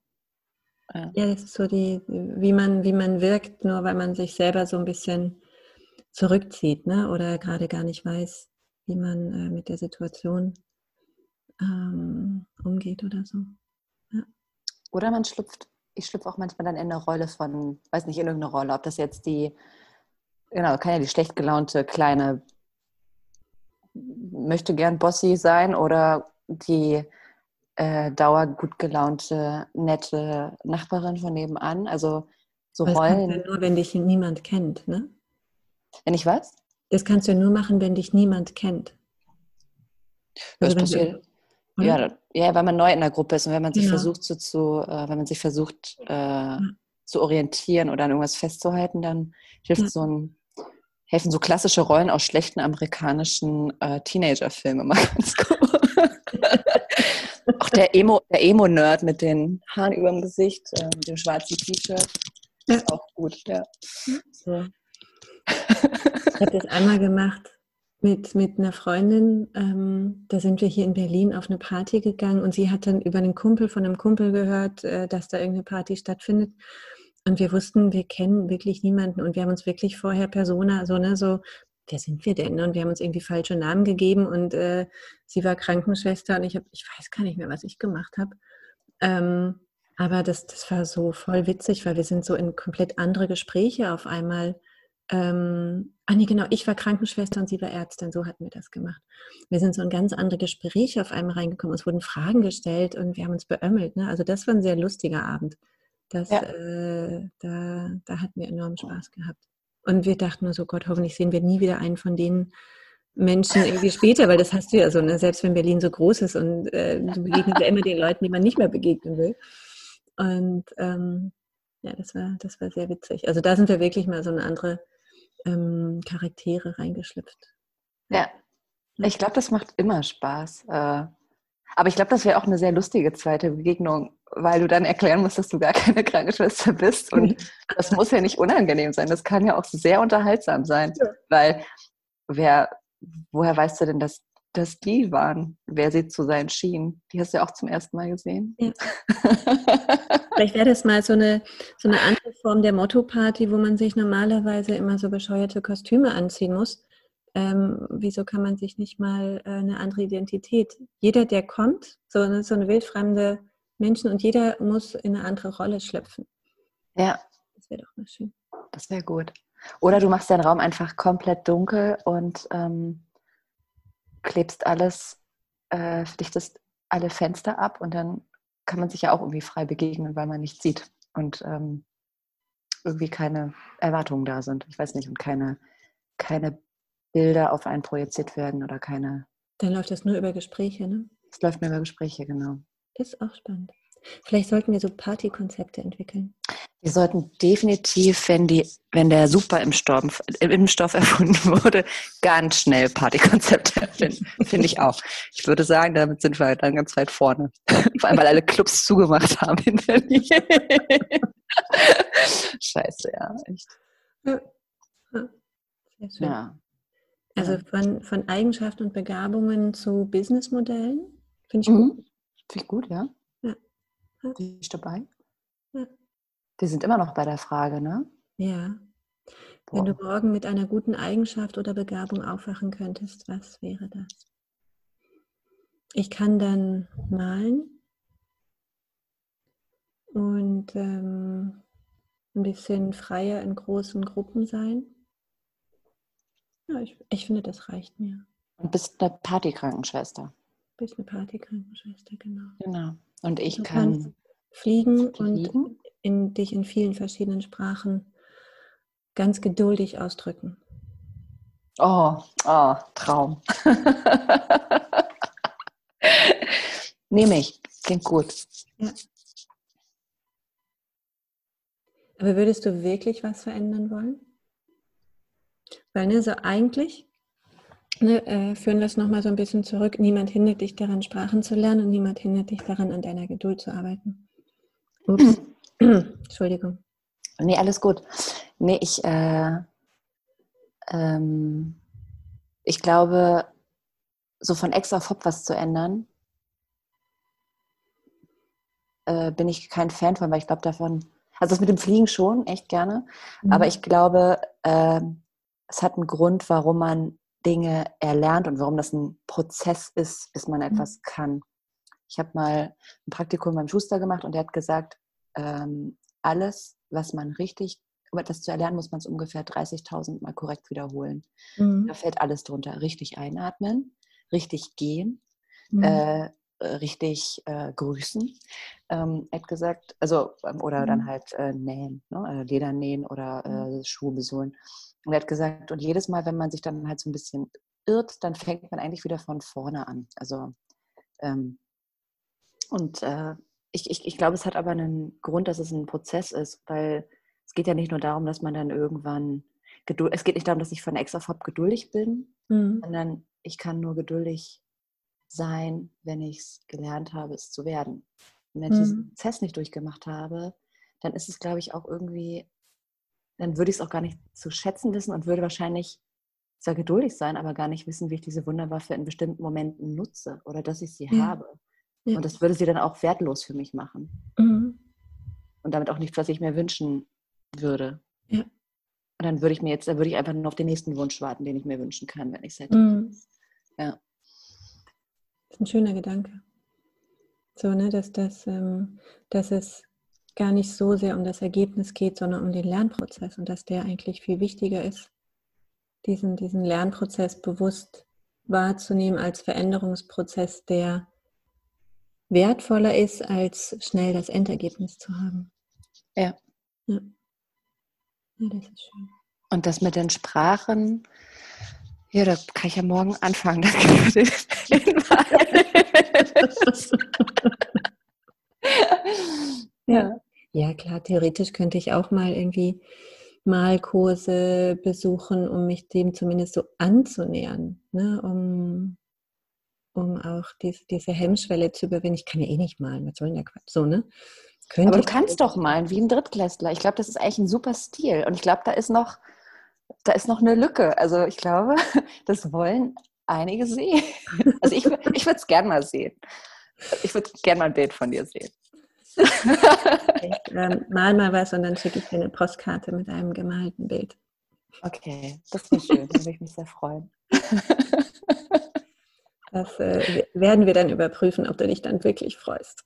Ja. ja, das ist so die, wie man, wie man wirkt, nur weil man sich selber so ein bisschen zurückzieht, ne? Oder gerade gar nicht weiß, wie man äh, mit der Situation ähm, umgeht oder so. Ja. Oder man schlüpft, ich schlüpfe auch manchmal dann in eine Rolle von, weiß nicht, in irgendeine Rolle, ob das jetzt die, genau, kann ja die schlecht gelaunte kleine, möchte gern Bossy sein oder die äh, dauer gut gelaunte, nette Nachbarin von nebenan. Also so das Rollen. Das ja nur, wenn dich niemand kennt, ne? Wenn ich was? Das kannst du ja nur machen, wenn dich niemand kennt. Also das passiert, ja, ja, weil man neu in der Gruppe ist und wenn man sich genau. versucht zu, zu äh, wenn man sich versucht äh, ja. zu orientieren oder an irgendwas festzuhalten, dann hilft ja. so ein helfen so klassische Rollen aus schlechten amerikanischen äh, Teenager-Filmen mal ganz gut. Auch der Emo, der Emo-Nerd mit den Haaren über dem Gesicht, äh, mit dem schwarzen T-Shirt, ja. ist auch gut, ja. So. Ich habe das einmal gemacht mit, mit einer Freundin, ähm, da sind wir hier in Berlin auf eine Party gegangen und sie hat dann über einen Kumpel von einem Kumpel gehört, äh, dass da irgendeine Party stattfindet. Und wir wussten, wir kennen wirklich niemanden und wir haben uns wirklich vorher Persona, so, ne, so, wer sind wir denn? Und wir haben uns irgendwie falsche Namen gegeben und äh, sie war Krankenschwester und ich habe, ich weiß gar nicht mehr, was ich gemacht habe. Ähm, aber das, das war so voll witzig, weil wir sind so in komplett andere Gespräche auf einmal. Ähm, ah nee, genau, ich war Krankenschwester und sie war Ärztin, so hatten wir das gemacht. Wir sind so in ganz andere Gespräche auf einmal reingekommen, es wurden Fragen gestellt und wir haben uns beömmelt. Ne? Also das war ein sehr lustiger Abend. Das, ja. äh, da, da hatten wir enormen Spaß gehabt. Und wir dachten nur so, Gott, hoffentlich sehen wir nie wieder einen von den Menschen irgendwie später, weil das hast du ja so, ne? selbst wenn Berlin so groß ist und äh, du begegnest ja immer den Leuten, die man nicht mehr begegnen will. Und ähm, ja, das war, das war sehr witzig. Also da sind wir wirklich mal so eine andere ähm, Charaktere reingeschlüpft. Ja, ich glaube, das macht immer Spaß. Äh, aber ich glaube, das wäre auch eine sehr lustige zweite Begegnung, weil du dann erklären musst, dass du gar keine Krankenschwester bist. Und das muss ja nicht unangenehm sein. Das kann ja auch sehr unterhaltsam sein. Ja. Weil wer, woher weißt du denn, dass das die waren, wer sie zu sein schien? Die hast du ja auch zum ersten Mal gesehen. Ja. Vielleicht wäre das mal so eine, so eine andere Form der Motto-Party, wo man sich normalerweise immer so bescheuerte Kostüme anziehen muss. Ähm, wieso kann man sich nicht mal äh, eine andere Identität? Jeder, der kommt, so eine, so eine wildfremde Menschen und jeder muss in eine andere Rolle schlüpfen. Ja. Das wäre doch mal schön. Das wäre gut. Oder du machst deinen Raum einfach komplett dunkel und ähm, klebst alles, äh, dichtest alle Fenster ab und dann kann man sich ja auch irgendwie frei begegnen, weil man nichts sieht und ähm, irgendwie keine Erwartungen da sind. Ich weiß nicht, und keine, keine Bilder auf einen projiziert werden oder keine. Dann läuft das nur über Gespräche, ne? Es läuft nur über Gespräche, genau. Ist auch spannend. Vielleicht sollten wir so Partykonzepte entwickeln. Wir sollten definitiv, wenn, die, wenn der Superimpfstoff Impfstoff erfunden wurde, ganz schnell Partykonzepte erfinden. Finde ich auch. Ich würde sagen, damit sind wir dann ganz weit vorne. Vor allem, weil alle Clubs zugemacht haben in Berlin. Scheiße, ja, echt. Ja. ja. Also von, von Eigenschaften und Begabungen zu Businessmodellen. Finde ich mhm. gut. Finde ich gut, ja. Ja. Bin ich dabei? Ja. Wir sind immer noch bei der Frage, ne? Ja. Boah. Wenn du morgen mit einer guten Eigenschaft oder Begabung aufwachen könntest, was wäre das? Ich kann dann malen und ähm, ein bisschen freier in großen Gruppen sein. Ja, ich, ich finde, das reicht mir. Und bist eine Partykrankenschwester. Bist eine Partykrankenschwester, genau. Genau. Und ich du kann fliegen, fliegen und in, dich in vielen verschiedenen Sprachen ganz geduldig ausdrücken. Oh, oh Traum. Nehme ich. Klingt gut. Ja. Aber würdest du wirklich was verändern wollen? Weil ne, so eigentlich ne, äh, führen wir es nochmal so ein bisschen zurück. Niemand hindert dich daran, Sprachen zu lernen und niemand hindert dich daran, an deiner Geduld zu arbeiten. Ups. Entschuldigung. Nee, alles gut. Nee, ich, äh, ähm, ich glaube, so von ex auf Hop was zu ändern, äh, bin ich kein Fan von, weil ich glaube davon, also das mit dem Fliegen schon, echt gerne, mhm. aber ich glaube, äh, es hat einen Grund, warum man Dinge erlernt und warum das ein Prozess ist, bis man mhm. etwas kann. Ich habe mal ein Praktikum beim Schuster gemacht und der hat gesagt, ähm, alles, was man richtig, um etwas zu erlernen, muss man es ungefähr 30.000 Mal korrekt wiederholen. Mhm. Da fällt alles drunter. Richtig einatmen, richtig gehen, mhm. äh, richtig äh, grüßen. Ähm, er hat gesagt, also, ähm, oder mhm. dann halt äh, nähen, ne? Äh, Leder nähen oder mhm. äh, Schuhe besohlen. Und er hat gesagt, und jedes Mal, wenn man sich dann halt so ein bisschen irrt, dann fängt man eigentlich wieder von vorne an. Also, ähm, und äh, ich, ich, ich glaube, es hat aber einen Grund, dass es ein Prozess ist, weil es geht ja nicht nur darum, dass man dann irgendwann geduld, es geht nicht darum, dass ich von Ex auf Hop geduldig bin, mhm. sondern ich kann nur geduldig sein, wenn ich es gelernt habe, es zu werden. Und wenn ich diesen mhm. Prozess nicht durchgemacht habe, dann ist es, glaube ich, auch irgendwie, dann würde ich es auch gar nicht zu schätzen wissen und würde wahrscheinlich zwar geduldig sein, aber gar nicht wissen, wie ich diese Wunderwaffe in bestimmten Momenten nutze oder dass ich sie ja. habe. Ja. Und das würde sie dann auch wertlos für mich machen. Mhm. Und damit auch nichts, was ich mir wünschen würde. Ja. Und dann würde ich mir jetzt, dann würde ich einfach nur auf den nächsten Wunsch warten, den ich mir wünschen kann, wenn ich es hätte. Mhm. Ja. Das ist ein schöner Gedanke. So, ne, dass, das, ähm, dass es gar nicht so sehr um das Ergebnis geht, sondern um den Lernprozess und dass der eigentlich viel wichtiger ist, diesen, diesen Lernprozess bewusst wahrzunehmen als Veränderungsprozess, der wertvoller ist, als schnell das Endergebnis zu haben. Ja. Ja, ja das ist schön. Und das mit den Sprachen, ja, da kann ich ja morgen anfangen. Danke für den Hinweis. Ja. klar, theoretisch könnte ich auch mal irgendwie Malkurse besuchen, um mich dem zumindest so anzunähern, ne? um, um auch diese, diese Hemmschwelle zu überwinden. Ich kann ja eh nicht malen, was soll denn der Quatsch? So, ne? Könnte Aber du kannst doch malen, wie ein Drittklässler. Ich glaube, das ist eigentlich ein super Stil. Und ich glaube, da ist noch, da ist noch eine Lücke. Also ich glaube, das wollen einige sehen. Also ich, ich würde es gerne mal sehen. Ich würde gerne mal ein Bild von dir sehen. Ich ähm, mal mal was und dann schicke ich dir eine Postkarte mit einem gemalten Bild. Okay, das wäre schön. Da würde ich mich sehr freuen. Das äh, werden wir dann überprüfen, ob du dich dann wirklich freust.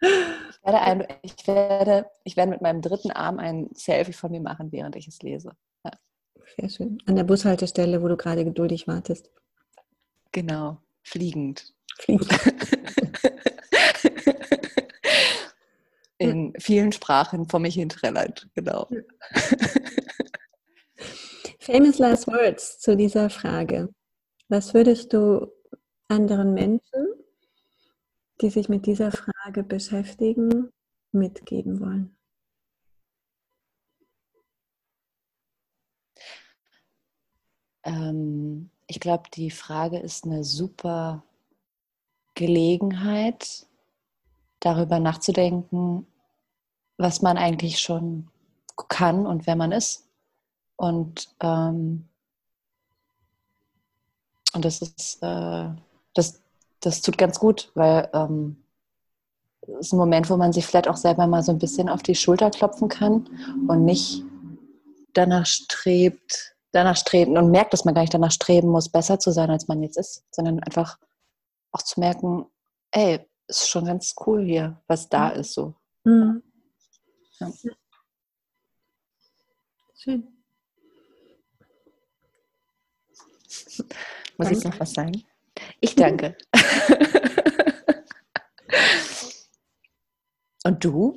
Ich werde, ein, ich, werde, ich werde mit meinem dritten Arm ein Selfie von mir machen, während ich es lese. Ja. Sehr schön. An der Bushaltestelle, wo du gerade geduldig wartest. Genau, fliegend. Fliegend. in vielen Sprachen vor mich hin trällert. Genau. Famous Last Words zu dieser Frage. Was würdest du anderen Menschen, die sich mit dieser Frage beschäftigen, mitgeben wollen? Ähm, ich glaube, die Frage ist eine super Gelegenheit, darüber nachzudenken, was man eigentlich schon kann und wer man ist. Und, ähm, und das ist, äh, das, das tut ganz gut, weil ähm, es ist ein Moment, wo man sich vielleicht auch selber mal so ein bisschen auf die Schulter klopfen kann und nicht danach strebt, danach streben und merkt, dass man gar nicht danach streben muss, besser zu sein, als man jetzt ist, sondern einfach auch zu merken, ey, ist schon ganz cool hier, was da ist so. Mhm. Ja. Schön. Muss danke. ich noch was sagen? Ich danke. Und du?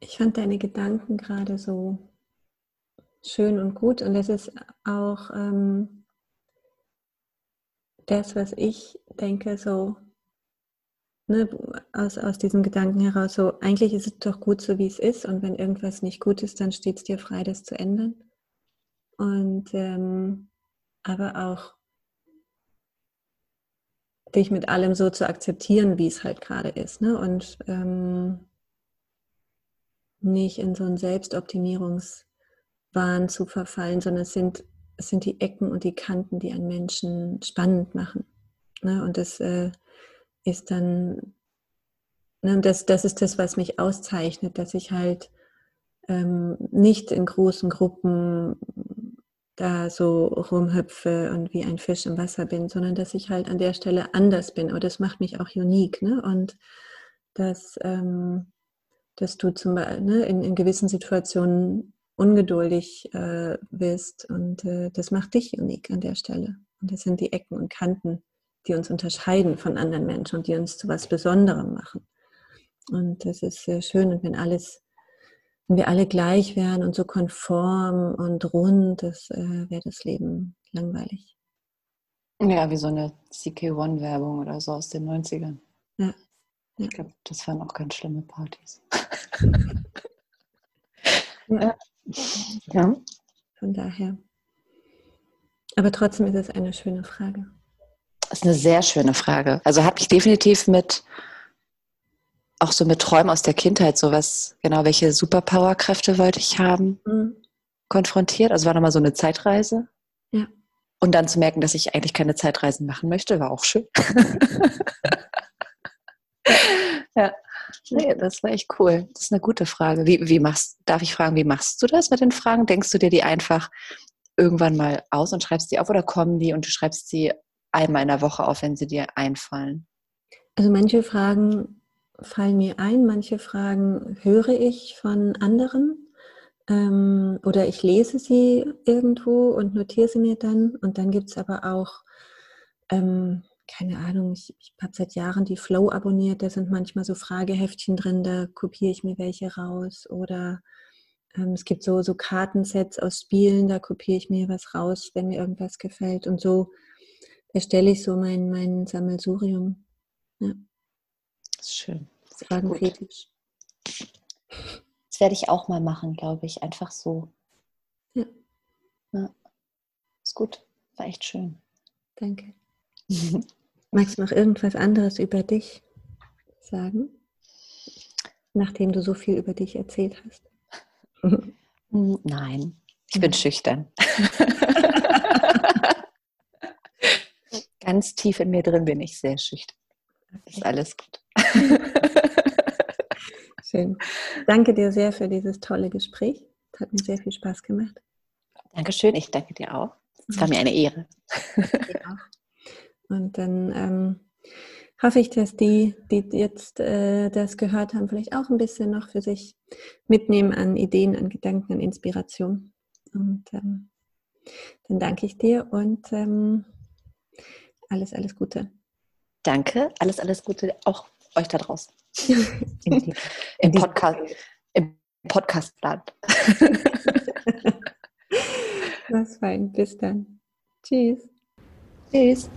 Ich fand deine Gedanken gerade so schön und gut und das ist auch ähm, das, was ich denke, so ne, aus, aus diesem Gedanken heraus, so eigentlich ist es doch gut so, wie es ist und wenn irgendwas nicht gut ist, dann steht es dir frei, das zu ändern. Und ähm, aber auch dich mit allem so zu akzeptieren, wie es halt gerade ist. Ne? Und ähm, nicht in so einen Selbstoptimierungswahn zu verfallen, sondern es sind es sind die Ecken und die Kanten, die einen Menschen spannend machen. Ne? Und das äh, ist dann, ne, das, das ist das, was mich auszeichnet, dass ich halt ähm, nicht in großen Gruppen da so rumhüpfe und wie ein Fisch im Wasser bin, sondern dass ich halt an der Stelle anders bin. Aber das macht mich auch unique. Ne? Und dass, ähm, dass du zum Beispiel ne, in, in gewissen Situationen ungeduldig äh, bist. Und äh, das macht dich unik an der Stelle. Und das sind die Ecken und Kanten, die uns unterscheiden von anderen Menschen und die uns zu was Besonderem machen. Und das ist sehr schön. Und wenn alles, wenn wir alle gleich wären und so konform und rund, das äh, wäre das Leben langweilig. Ja, wie so eine CK1-Werbung oder so aus den 90ern. Ja. ja. Ich glaube, das waren auch ganz schlimme Partys. ja. Ja. Von daher. Aber trotzdem ist es eine schöne Frage. Das ist eine sehr schöne Frage. Also hat mich definitiv mit auch so mit Träumen aus der Kindheit, sowas, genau, welche Superpowerkräfte wollte ich haben, mhm. konfrontiert. Also war nochmal so eine Zeitreise. Ja. Und dann zu merken, dass ich eigentlich keine Zeitreisen machen möchte, war auch schön. ja. Nee, das war echt cool. Das ist eine gute Frage. Wie, wie machst, darf ich fragen, wie machst du das mit den Fragen? Denkst du dir die einfach irgendwann mal aus und schreibst die auf oder kommen die und du schreibst sie einmal in der Woche auf, wenn sie dir einfallen? Also manche Fragen fallen mir ein, manche Fragen höre ich von anderen ähm, oder ich lese sie irgendwo und notiere sie mir dann. Und dann gibt es aber auch ähm, keine Ahnung, ich, ich habe seit Jahren die Flow abonniert, da sind manchmal so Frageheftchen drin, da kopiere ich mir welche raus. Oder ähm, es gibt so, so Kartensets aus Spielen, da kopiere ich mir was raus, wenn mir irgendwas gefällt. Und so erstelle ich so mein, mein Sammelsurium. Ja. Das ist schön. Das Fragenfetisch. Das werde ich auch mal machen, glaube ich. Einfach so. Ja. ja. Ist gut. War echt schön. Danke. Magst du noch irgendwas anderes über dich sagen, nachdem du so viel über dich erzählt hast? Nein, ich bin schüchtern. Ganz tief in mir drin bin ich sehr schüchtern. Okay. Ist alles gut. Schön. Danke dir sehr für dieses tolle Gespräch. Es hat mir sehr viel Spaß gemacht. Dankeschön, ich danke dir auch. Es war mir eine Ehre. Ja. Und dann ähm, hoffe ich, dass die, die jetzt äh, das gehört haben, vielleicht auch ein bisschen noch für sich mitnehmen an Ideen, an Gedanken, an Inspiration. Und ähm, dann danke ich dir und ähm, alles, alles Gute. Danke, alles, alles Gute auch euch da draußen. Im, Im Podcast, im Podcastland. Was fein. Bis dann. Tschüss. Tschüss.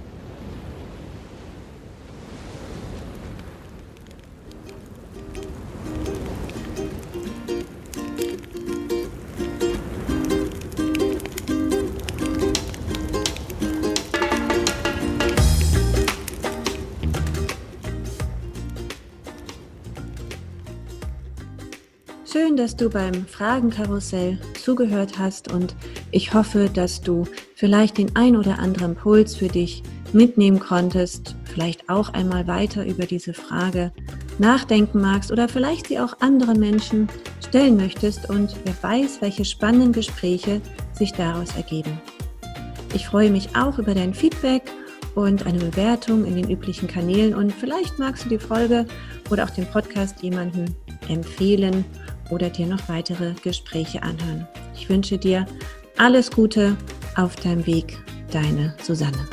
Dass du beim Fragenkarussell zugehört hast und ich hoffe, dass du vielleicht den ein oder anderen Puls für dich mitnehmen konntest, vielleicht auch einmal weiter über diese Frage nachdenken magst oder vielleicht sie auch anderen Menschen stellen möchtest und wer weiß, welche spannenden Gespräche sich daraus ergeben. Ich freue mich auch über dein Feedback und eine Bewertung in den üblichen Kanälen und vielleicht magst du die Folge oder auch den Podcast jemandem empfehlen oder dir noch weitere Gespräche anhören. Ich wünsche dir alles Gute auf deinem Weg, deine Susanne.